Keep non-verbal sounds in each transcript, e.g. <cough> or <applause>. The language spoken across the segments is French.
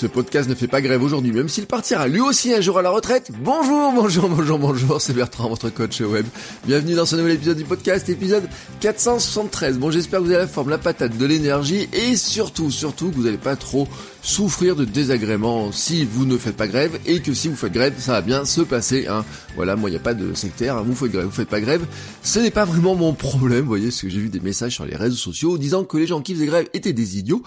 Ce podcast ne fait pas grève aujourd'hui, même s'il partira lui aussi un jour à la retraite. Bonjour, bonjour, bonjour, bonjour, c'est Bertrand, votre coach web. Bienvenue dans ce nouvel épisode du podcast, épisode 473. Bon, j'espère que vous avez la forme, la patate, de l'énergie et surtout, surtout que vous n'allez pas trop souffrir de désagréments si vous ne faites pas grève et que si vous faites grève, ça va bien se passer. Hein. Voilà, moi il n'y a pas de sectaire, hein. vous faites grève, vous faites pas grève, ce n'est pas vraiment mon problème, vous voyez, parce que j'ai vu des messages sur les réseaux sociaux disant que les gens qui faisaient grève étaient des idiots.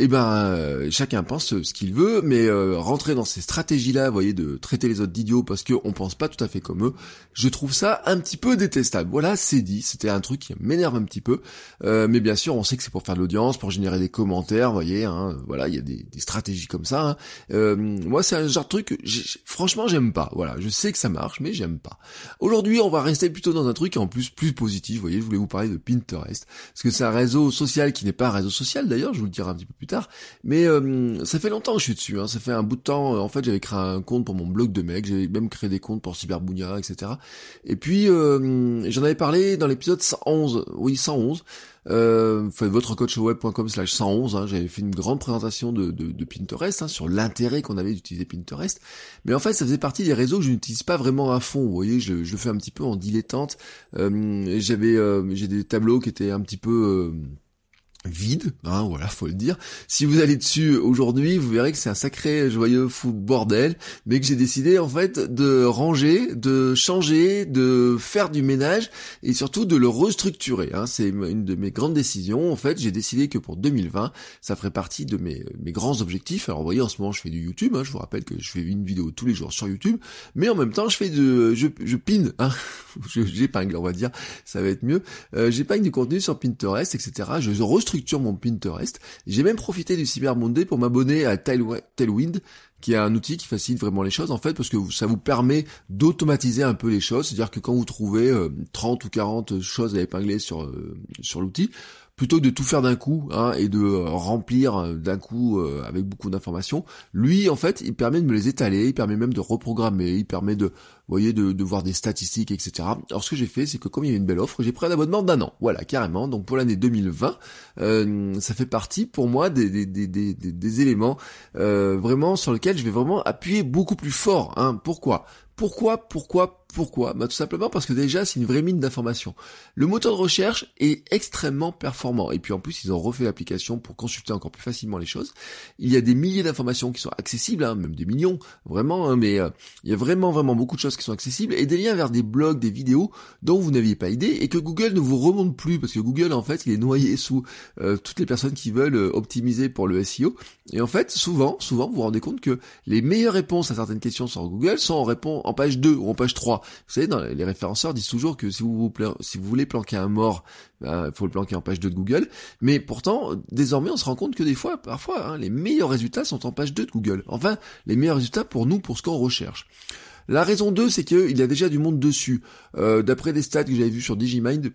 Eh ben, euh, chacun pense ce qu'il veut, mais euh, rentrer dans ces stratégies-là, vous voyez, de traiter les autres d'idiots parce qu'on pense pas tout à fait comme eux, je trouve ça un petit peu détestable. Voilà, c'est dit, c'était un truc qui m'énerve un petit peu, euh, mais bien sûr, on sait que c'est pour faire de l'audience, pour générer des commentaires, vous voyez, hein, voilà, il y a des, stratégies comme ça. Hein. moi, c'est un genre de truc, franchement, j'aime pas. Voilà, je sais que ça marche, mais j'aime pas. Aujourd'hui, on va rester plutôt dans un truc en plus plus positif. Vous voyez, je voulais vous parler de Pinterest, parce que c'est un réseau social qui n'est pas un réseau social d'ailleurs. Je vous le dirai un petit peu plus tard. Mais euh, ça fait longtemps que je suis dessus. Hein. Ça fait un bout de temps. En fait, j'avais créé un compte pour mon blog de mec. J'avais même créé des comptes pour Cyberbounia, etc. Et puis euh, j'en avais parlé dans l'épisode 111. Oui, 111. Euh, votrecoachweb.com slash 111, hein, j'avais fait une grande présentation de, de, Pinterest, hein, sur l'intérêt qu'on avait d'utiliser Pinterest, mais en fait ça faisait partie des réseaux que je n'utilise pas vraiment à fond, vous voyez, je, je le fais un petit peu en dilettante, euh, j'avais j'ai des tableaux qui étaient un petit peu vide, hein, voilà, faut le dire. Si vous allez dessus aujourd'hui, vous verrez que c'est un sacré joyeux fou bordel, mais que j'ai décidé en fait de ranger, de changer, de faire du ménage et surtout de le restructurer. Hein. C'est une de mes grandes décisions. En fait, j'ai décidé que pour 2020, ça ferait partie de mes, mes grands objectifs. Alors, vous voyez, en ce moment, je fais du YouTube. Hein. Je vous rappelle que je fais une vidéo tous les jours sur YouTube, mais en même temps, je fais de, je, je hein. <laughs> j'épingle, on va dire, ça va être mieux. Euh, j'épingle du contenu sur Pinterest, etc. Je restructure mon Pinterest. J'ai même profité du Cyber Monday pour m'abonner à Tailwind, qui est un outil qui facilite vraiment les choses en fait parce que ça vous permet d'automatiser un peu les choses, c'est-à-dire que quand vous trouvez 30 euh, ou 40 choses à épingler sur euh, sur l'outil, plutôt que de tout faire d'un coup hein, et de euh, remplir euh, d'un coup avec beaucoup d'informations, lui en fait il permet de me les étaler, il permet même de reprogrammer, il permet de voyez de, de voir des statistiques etc. Alors ce que j'ai fait c'est que comme il y a une belle offre, j'ai pris un abonnement d'un an, voilà carrément. Donc pour l'année 2020, ça fait partie pour moi des, des, des, des, des éléments vraiment sur lesquels je vais vraiment appuyer beaucoup plus fort. Hein. Pourquoi? Pourquoi, pourquoi, pourquoi? Bah, Tout simplement parce que déjà c'est une vraie mine d'informations. Le moteur de recherche est extrêmement performant et puis en plus ils ont refait l'application pour consulter encore plus facilement les choses. Il y a des milliers d'informations qui sont accessibles, hein, même des millions, vraiment, hein, mais euh, il y a vraiment vraiment beaucoup de choses qui sont accessibles et des liens vers des blogs, des vidéos dont vous n'aviez pas idée et que Google ne vous remonte plus parce que Google en fait il est noyé sous euh, toutes les personnes qui veulent euh, optimiser pour le SEO et en fait souvent, souvent vous vous rendez compte que les meilleures réponses à certaines questions sur Google sont en réponse en page 2 ou en page 3. Vous savez, dans les référenceurs disent toujours que si vous, voulez planquer un mort, il ben, faut le planquer en page 2 de Google. Mais pourtant, désormais, on se rend compte que des fois, parfois, hein, les meilleurs résultats sont en page 2 de Google. Enfin, les meilleurs résultats pour nous, pour ce qu'on recherche. La raison 2, c'est qu'il y a déjà du monde dessus. Euh, d'après des stats que j'avais vu sur Digimind,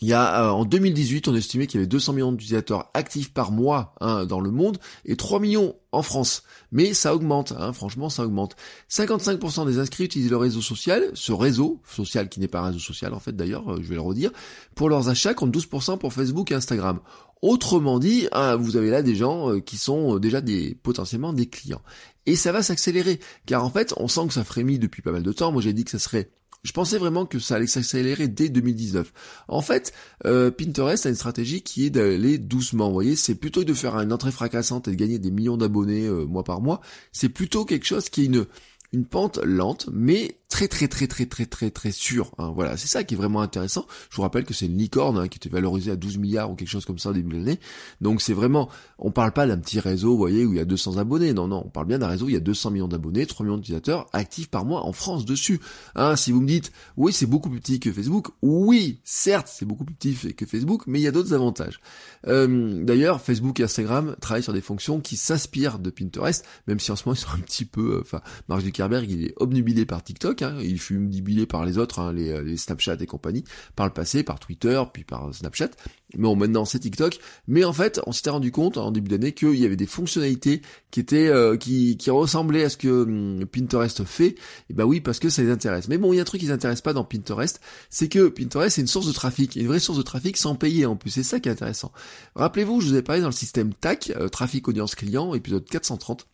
il y a euh, en 2018, on estimait qu'il y avait 200 millions d'utilisateurs actifs par mois hein, dans le monde et 3 millions en France. Mais ça augmente, hein, franchement ça augmente. 55% des inscrits utilisent le réseau social, ce réseau social qui n'est pas un réseau social en fait d'ailleurs, euh, je vais le redire, pour leurs achats contre 12% pour Facebook et Instagram. Autrement dit, hein, vous avez là des gens euh, qui sont déjà des potentiellement des clients. Et ça va s'accélérer, car en fait on sent que ça frémit depuis pas mal de temps. Moi j'ai dit que ça serait je pensais vraiment que ça allait s'accélérer dès 2019. En fait, euh, Pinterest a une stratégie qui est d'aller doucement. Vous voyez, c'est plutôt de faire une entrée fracassante et de gagner des millions d'abonnés euh, mois par mois. C'est plutôt quelque chose qui est une une pente lente, mais très très très très très très très sûr. Hein. Voilà, c'est ça qui est vraiment intéressant. Je vous rappelle que c'est une licorne hein, qui était valorisée à 12 milliards ou quelque chose comme ça au début de l'année. Donc c'est vraiment, on parle pas d'un petit réseau, vous voyez, où il y a 200 abonnés. Non, non, on parle bien d'un réseau où il y a 200 millions d'abonnés, 3 millions d'utilisateurs actifs par mois en France dessus. Hein, si vous me dites, oui, c'est beaucoup plus petit que Facebook, oui, certes, c'est beaucoup plus petit que Facebook, mais il y a d'autres avantages. Euh, d'ailleurs, Facebook et Instagram travaillent sur des fonctions qui s'inspirent de Pinterest, même si en ce moment ils sont un petit peu, euh, enfin, Mark Zuckerberg, il est obnubilé par TikTok, Hein. Il fut dibilé par les autres, hein, les, les, Snapchat et compagnie, par le passé, par Twitter, puis par Snapchat. Mais bon, maintenant c'est TikTok. Mais en fait, on s'était rendu compte en début d'année qu'il y avait des fonctionnalités qui étaient euh, qui, qui ressemblaient à ce que hum, Pinterest fait. Et bah oui, parce que ça les intéresse. Mais bon, il y a un truc qui les intéresse pas dans Pinterest, c'est que Pinterest c'est une source de trafic, une vraie source de trafic sans payer en plus. C'est ça qui est intéressant. Rappelez-vous, je vous ai parlé dans le système TAC, euh, trafic audience client, épisode 430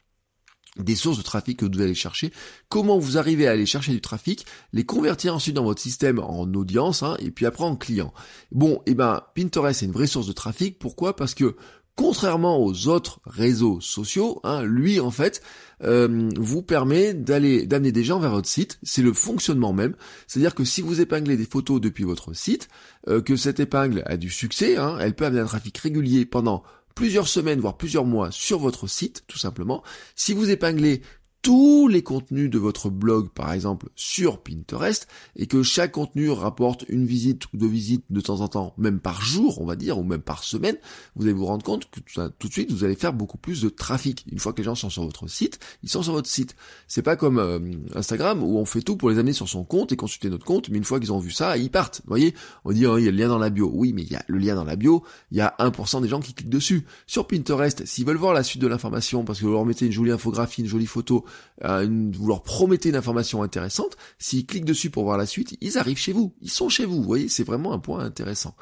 des sources de trafic que vous allez chercher, comment vous arrivez à aller chercher du trafic, les convertir ensuite dans votre système en audience, hein, et puis après en client. Bon, et eh ben Pinterest c'est une vraie source de trafic, pourquoi? Parce que contrairement aux autres réseaux sociaux, hein, lui en fait euh, vous permet d'aller d'amener des gens vers votre site. C'est le fonctionnement même. C'est-à-dire que si vous épinglez des photos depuis votre site, euh, que cette épingle a du succès, hein, elle peut amener un trafic régulier pendant plusieurs semaines, voire plusieurs mois sur votre site, tout simplement. Si vous épinglez tous les contenus de votre blog, par exemple, sur Pinterest, et que chaque contenu rapporte une visite ou deux visites de temps en temps, même par jour, on va dire, ou même par semaine, vous allez vous rendre compte que tout de suite, vous allez faire beaucoup plus de trafic. Une fois que les gens sont sur votre site, ils sont sur votre site. C'est pas comme euh, Instagram où on fait tout pour les amener sur son compte et consulter notre compte, mais une fois qu'ils ont vu ça, ils partent. Vous voyez, on dit, oh, il y a le lien dans la bio. Oui, mais il y a le lien dans la bio, il y a 1% des gens qui cliquent dessus. Sur Pinterest, s'ils veulent voir la suite de l'information, parce que vous leur mettez une jolie infographie, une jolie photo, euh, vous leur promettez une information intéressante, s'ils cliquent dessus pour voir la suite, ils arrivent chez vous, ils sont chez vous, vous voyez, c'est vraiment un point intéressant.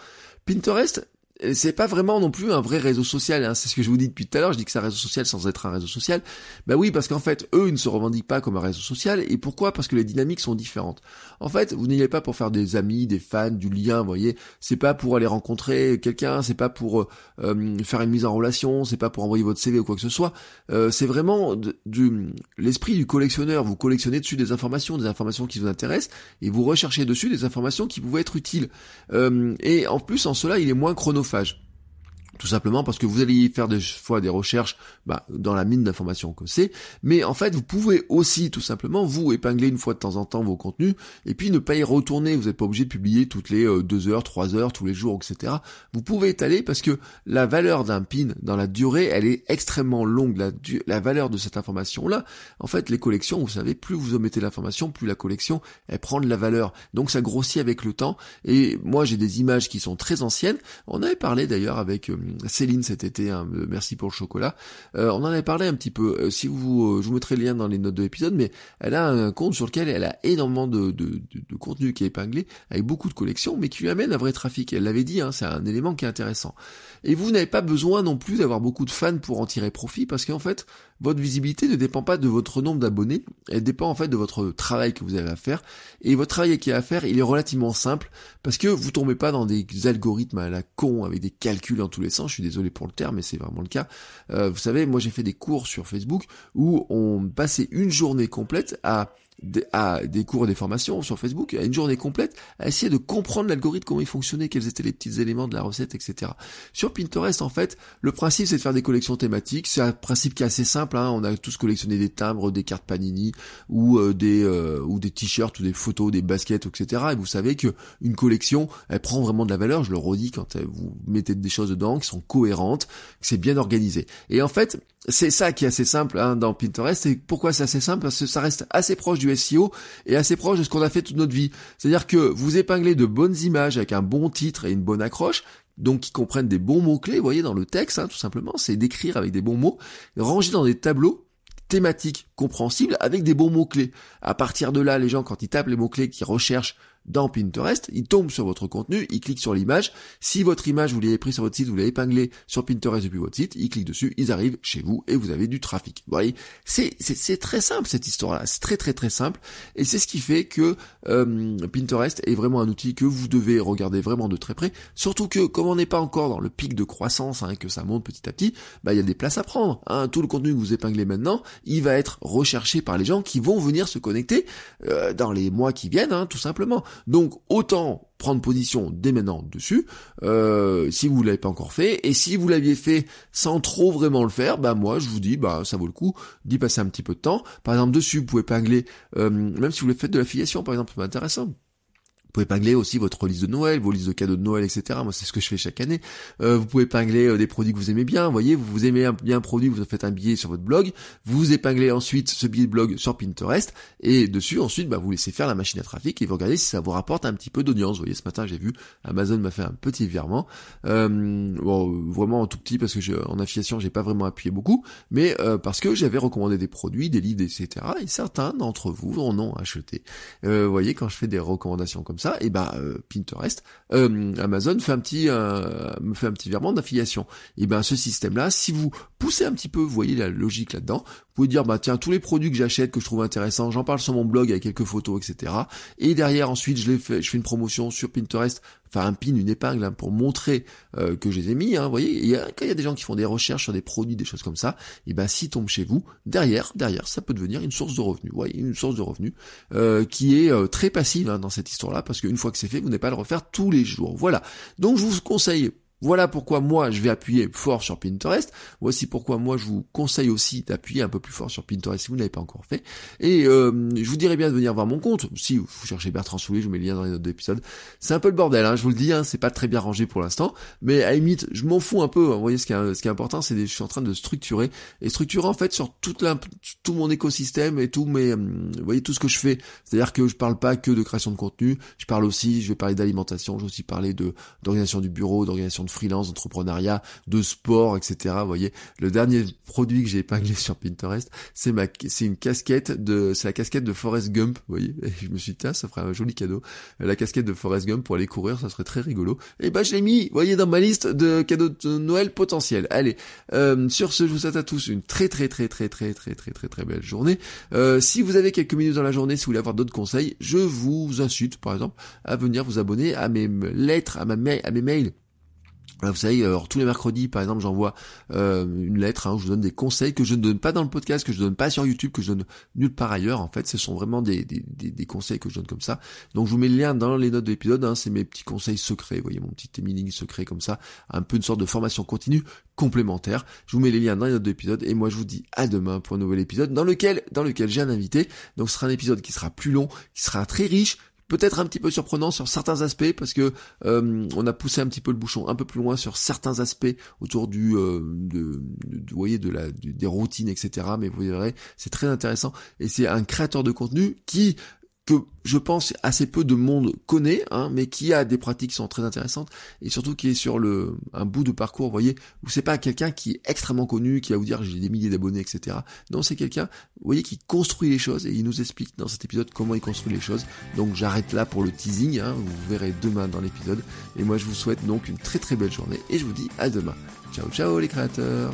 Pinterest, c'est pas vraiment non plus un vrai réseau social. Hein. C'est ce que je vous dis depuis tout à l'heure. Je dis que c'est un réseau social sans être un réseau social. Bah oui, parce qu'en fait, eux, ils ne se revendiquent pas comme un réseau social. Et pourquoi? Parce que les dynamiques sont différentes. En fait, vous n'y allez pas pour faire des amis, des fans, du lien. Vous voyez, c'est pas pour aller rencontrer quelqu'un. C'est pas pour euh, faire une mise en relation. C'est pas pour envoyer votre CV ou quoi que ce soit. Euh, c'est vraiment du l'esprit du collectionneur. Vous collectionnez dessus des informations, des informations qui vous intéressent, et vous recherchez dessus des informations qui pouvaient être utiles. Euh, et en plus, en cela, il est moins chronophage chauffage tout simplement parce que vous allez faire des fois des recherches bah, dans la mine d'informations que c'est, mais en fait vous pouvez aussi tout simplement vous épingler une fois de temps en temps vos contenus et puis ne pas y retourner. Vous n'êtes pas obligé de publier toutes les euh, deux heures, trois heures, tous les jours, etc. Vous pouvez étaler parce que la valeur d'un pin dans la durée, elle est extrêmement longue. La, la valeur de cette information-là, en fait, les collections, vous savez, plus vous omettez l'information, plus la collection elle prend de la valeur. Donc ça grossit avec le temps. Et moi j'ai des images qui sont très anciennes. On avait parlé d'ailleurs avec euh, Céline cet été, hein, euh, merci pour le chocolat. Euh, on en avait parlé un petit peu. Euh, si vous, je vous mettrai le lien dans les notes de l'épisode, mais elle a un compte sur lequel elle a énormément de, de, de, contenu qui est épinglé, avec beaucoup de collections, mais qui lui amène un vrai trafic. Elle l'avait dit, hein, c'est un élément qui est intéressant. Et vous n'avez pas besoin non plus d'avoir beaucoup de fans pour en tirer profit, parce qu'en fait, votre visibilité ne dépend pas de votre nombre d'abonnés, elle dépend en fait de votre travail que vous avez à faire. Et votre travail qui est à faire, il est relativement simple, parce que vous tombez pas dans des algorithmes à la con, avec des calculs dans tous les sens, je suis désolé pour le terme, mais c'est vraiment le cas. Euh, vous savez, moi j'ai fait des cours sur Facebook où on passait une journée complète à à des cours et des formations sur Facebook, à une journée complète, à essayer de comprendre l'algorithme, comment il fonctionnait, quels étaient les petits éléments de la recette, etc. Sur Pinterest, en fait, le principe c'est de faire des collections thématiques. C'est un principe qui est assez simple. Hein. On a tous collectionné des timbres, des cartes Panini ou euh, des euh, ou des t-shirts ou des photos, des baskets, etc. Et vous savez que une collection, elle prend vraiment de la valeur. Je le redis quand euh, vous mettez des choses dedans qui sont cohérentes, que c'est bien organisé. Et en fait, c'est ça qui est assez simple hein, dans Pinterest. Et pourquoi c'est assez simple? Parce que ça reste assez proche du SEO et assez proche de ce qu'on a fait toute notre vie. C'est-à-dire que vous épinglez de bonnes images avec un bon titre et une bonne accroche, donc qui comprennent des bons mots-clés, vous voyez, dans le texte, hein, tout simplement, c'est d'écrire avec des bons mots, rangés dans des tableaux thématiques compréhensibles avec des bons mots-clés. À partir de là, les gens, quand ils tapent les mots-clés, qu'ils recherchent dans Pinterest, il tombe sur votre contenu, il clique sur l'image. Si votre image, vous l'avez pris sur votre site, vous l'avez épinglé sur Pinterest depuis votre site, ils cliquent dessus, ils arrivent chez vous et vous avez du trafic. Vous voyez, c'est, c'est, très simple cette histoire-là, c'est très très très simple. Et c'est ce qui fait que euh, Pinterest est vraiment un outil que vous devez regarder vraiment de très près. Surtout que comme on n'est pas encore dans le pic de croissance, hein, que ça monte petit à petit, bah il y a des places à prendre. Hein. Tout le contenu que vous épinglez maintenant, il va être recherché par les gens qui vont venir se connecter euh, dans les mois qui viennent, hein, tout simplement. Donc autant prendre position dès maintenant dessus, euh, si vous l'avez pas encore fait, et si vous l'aviez fait sans trop vraiment le faire, bah moi je vous dis, bah ça vaut le coup d'y passer un petit peu de temps. Par exemple dessus, vous pouvez épingler, euh, même si vous faire de l'affiliation par exemple, c'est intéressant Vous pouvez pingler aussi votre liste de Noël, vos listes de cadeaux de Noël, etc. Moi, c'est ce que je fais chaque année. Euh, vous pouvez pingler euh, des produits que vous aimez bien. Vous voyez, vous aimez un, bien un produit, vous faites un billet sur votre blog. Vous épinglez ensuite ce billet de blog sur Pinterest. Et dessus, ensuite, bah, vous laissez faire la machine à trafic et vous regardez si ça vous rapporte un petit peu d'audience. Vous voyez, ce matin, j'ai vu Amazon m'a fait un petit virement. Euh, bon, vraiment tout petit parce que je, en affiliation, j'ai pas vraiment appuyé beaucoup, mais euh, parce que j'avais recommandé des produits, des livres, etc. Et certains d'entre vous en ont acheté. vous voyez, quand je fais des recommandations comme ça, et ben Pinterest, euh, Amazon fait un petit euh, fait un petit virement d'affiliation. Et ben ce système-là, si vous poussez un petit peu, vous voyez la logique là-dedans, vous pouvez dire bah tiens tous les produits que j'achète que je trouve intéressants, j'en parle sur mon blog avec quelques photos, etc. Et derrière ensuite je les fais, je fais une promotion sur Pinterest, enfin un pin, une épingle hein, pour montrer euh, que je les ai mis. Hein, vous voyez, quand il y a des gens qui font des recherches sur des produits, des choses comme ça, et ben s'ils tombent chez vous, derrière, derrière, ça peut devenir une source de revenus. Vous voyez, une source de revenus qui est très passive hein, dans cette histoire-là, parce qu'une fois que c'est fait, vous n'avez pas à le refaire tous les jours. Voilà. Donc je vous conseille voilà pourquoi moi je vais appuyer fort sur Pinterest. Voici pourquoi moi je vous conseille aussi d'appuyer un peu plus fort sur Pinterest si vous n'avez pas encore fait. Et euh, je vous dirais bien de venir voir mon compte. Si vous cherchez Bertrand Soulier, je vous mets le lien dans les notes d'épisode. C'est un peu le bordel, hein, je vous le dis, hein, c'est pas très bien rangé pour l'instant. Mais à limite, je m'en fous un peu. Hein. Vous voyez ce qui est, ce qui est important, c'est que je suis en train de structurer et structurer en fait sur toute la, tout mon écosystème et tout mes, hum, vous voyez tout ce que je fais. C'est-à-dire que je parle pas que de création de contenu, je parle aussi, je vais parler d'alimentation, je vais aussi parler de d'organisation du bureau, d'organisation freelance, d'entrepreneuriat, de sport, etc. Vous voyez, le dernier produit que j'ai épinglé <laughs> sur Pinterest, c'est ma, c'est une casquette de, c'est la casquette de Forrest Gump. Vous voyez, et je me suis dit, ça ferait un joli cadeau. La casquette de Forrest Gump pour aller courir, ça serait très rigolo. Et bah, je l'ai mis, vous voyez, dans ma liste de cadeaux de Noël potentiels. Allez, euh, sur ce, je vous souhaite à tous une très très très très très très très très très belle journée. Euh, si vous avez quelques minutes dans la journée, si vous voulez avoir d'autres conseils, je vous incite, par exemple, à venir vous abonner à mes lettres, à ma mail, à mes mails vous savez, alors, tous les mercredis, par exemple, j'envoie euh, une lettre hein, où je vous donne des conseils que je ne donne pas dans le podcast, que je donne pas sur YouTube, que je donne nulle part ailleurs. En fait, ce sont vraiment des, des, conseils que je donne comme ça. Donc, je vous mets le lien dans les notes de l'épisode. Hein, c'est mes petits conseils secrets. Vous voyez, mon petit emailing secret comme ça, un peu une sorte de formation continue complémentaire. Je vous mets les liens dans les notes de et moi, je vous dis à demain pour un nouvel épisode dans lequel, dans lequel j'ai un invité. Donc, ce sera un épisode qui sera plus long, qui sera très riche peut-être un petit peu surprenant sur certains aspects parce que euh, on a poussé un petit peu le bouchon un peu plus loin sur certains aspects autour du euh, de, vous voyez de la des routines etc mais vous verrez c'est très intéressant. Et c'est un créateur de contenu qui que je pense assez peu de monde connaît, hein, mais qui a des pratiques qui sont très intéressantes et surtout qui est sur le un bout de parcours, vous voyez, où c'est pas quelqu'un qui est extrêmement connu, qui va vous dire j'ai des milliers d'abonnés, etc. Non, c'est quelqu'un, vous voyez, qui construit les choses et il nous explique dans cet épisode comment il construit les choses. Donc j'arrête là pour le teasing, hein, vous verrez demain dans l'épisode. Et moi je vous souhaite donc une très très belle journée et je vous dis à demain. Ciao ciao les créateurs